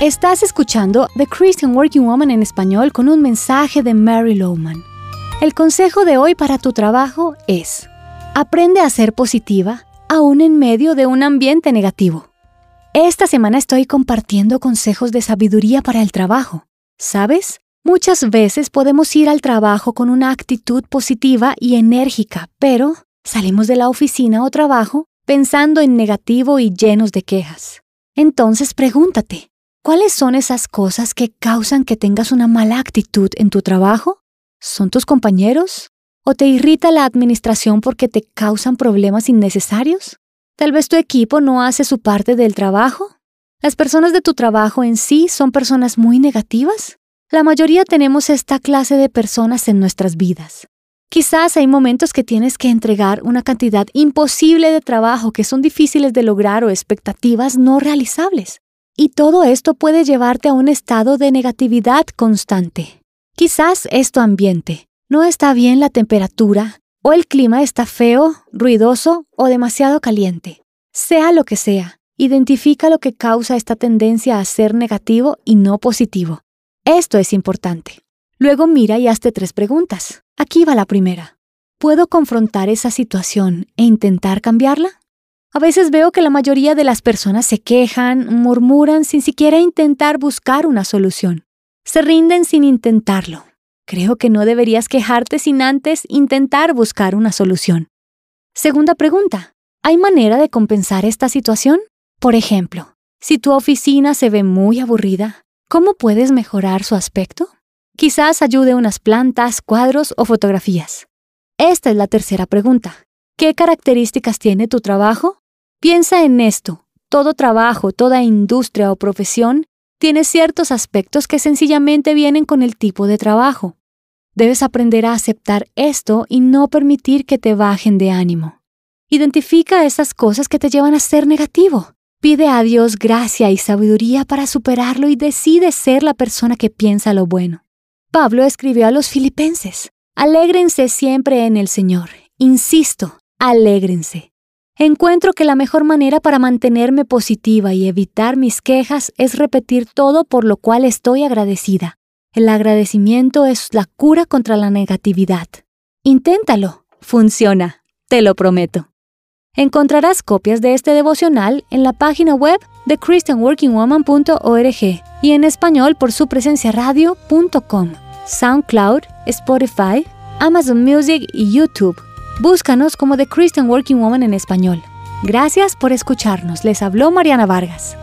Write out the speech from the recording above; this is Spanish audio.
Estás escuchando The Christian Working Woman en español con un mensaje de Mary Lowman. El consejo de hoy para tu trabajo es, aprende a ser positiva aún en medio de un ambiente negativo. Esta semana estoy compartiendo consejos de sabiduría para el trabajo. ¿Sabes? Muchas veces podemos ir al trabajo con una actitud positiva y enérgica, pero salimos de la oficina o trabajo pensando en negativo y llenos de quejas. Entonces pregúntate, ¿cuáles son esas cosas que causan que tengas una mala actitud en tu trabajo? ¿Son tus compañeros? ¿O te irrita la administración porque te causan problemas innecesarios? Tal vez tu equipo no hace su parte del trabajo. ¿Las personas de tu trabajo en sí son personas muy negativas? La mayoría tenemos esta clase de personas en nuestras vidas. Quizás hay momentos que tienes que entregar una cantidad imposible de trabajo que son difíciles de lograr o expectativas no realizables. Y todo esto puede llevarte a un estado de negatividad constante. Quizás es tu ambiente. No está bien la temperatura, o el clima está feo, ruidoso o demasiado caliente. Sea lo que sea, identifica lo que causa esta tendencia a ser negativo y no positivo. Esto es importante. Luego mira y hazte tres preguntas. Aquí va la primera. ¿Puedo confrontar esa situación e intentar cambiarla? A veces veo que la mayoría de las personas se quejan, murmuran sin siquiera intentar buscar una solución. Se rinden sin intentarlo. Creo que no deberías quejarte sin antes intentar buscar una solución. Segunda pregunta. ¿Hay manera de compensar esta situación? Por ejemplo, si tu oficina se ve muy aburrida, ¿Cómo puedes mejorar su aspecto? Quizás ayude unas plantas, cuadros o fotografías. Esta es la tercera pregunta. ¿Qué características tiene tu trabajo? Piensa en esto. Todo trabajo, toda industria o profesión tiene ciertos aspectos que sencillamente vienen con el tipo de trabajo. Debes aprender a aceptar esto y no permitir que te bajen de ánimo. Identifica esas cosas que te llevan a ser negativo. Pide a Dios gracia y sabiduría para superarlo y decide ser la persona que piensa lo bueno. Pablo escribió a los filipenses, Alégrense siempre en el Señor. Insisto, alégrense. Encuentro que la mejor manera para mantenerme positiva y evitar mis quejas es repetir todo por lo cual estoy agradecida. El agradecimiento es la cura contra la negatividad. Inténtalo. Funciona. Te lo prometo. Encontrarás copias de este devocional en la página web de christianworkingwoman.org y en español por su presencia radio.com, SoundCloud, Spotify, Amazon Music y YouTube. Búscanos como The Christian Working Woman en español. Gracias por escucharnos. Les habló Mariana Vargas.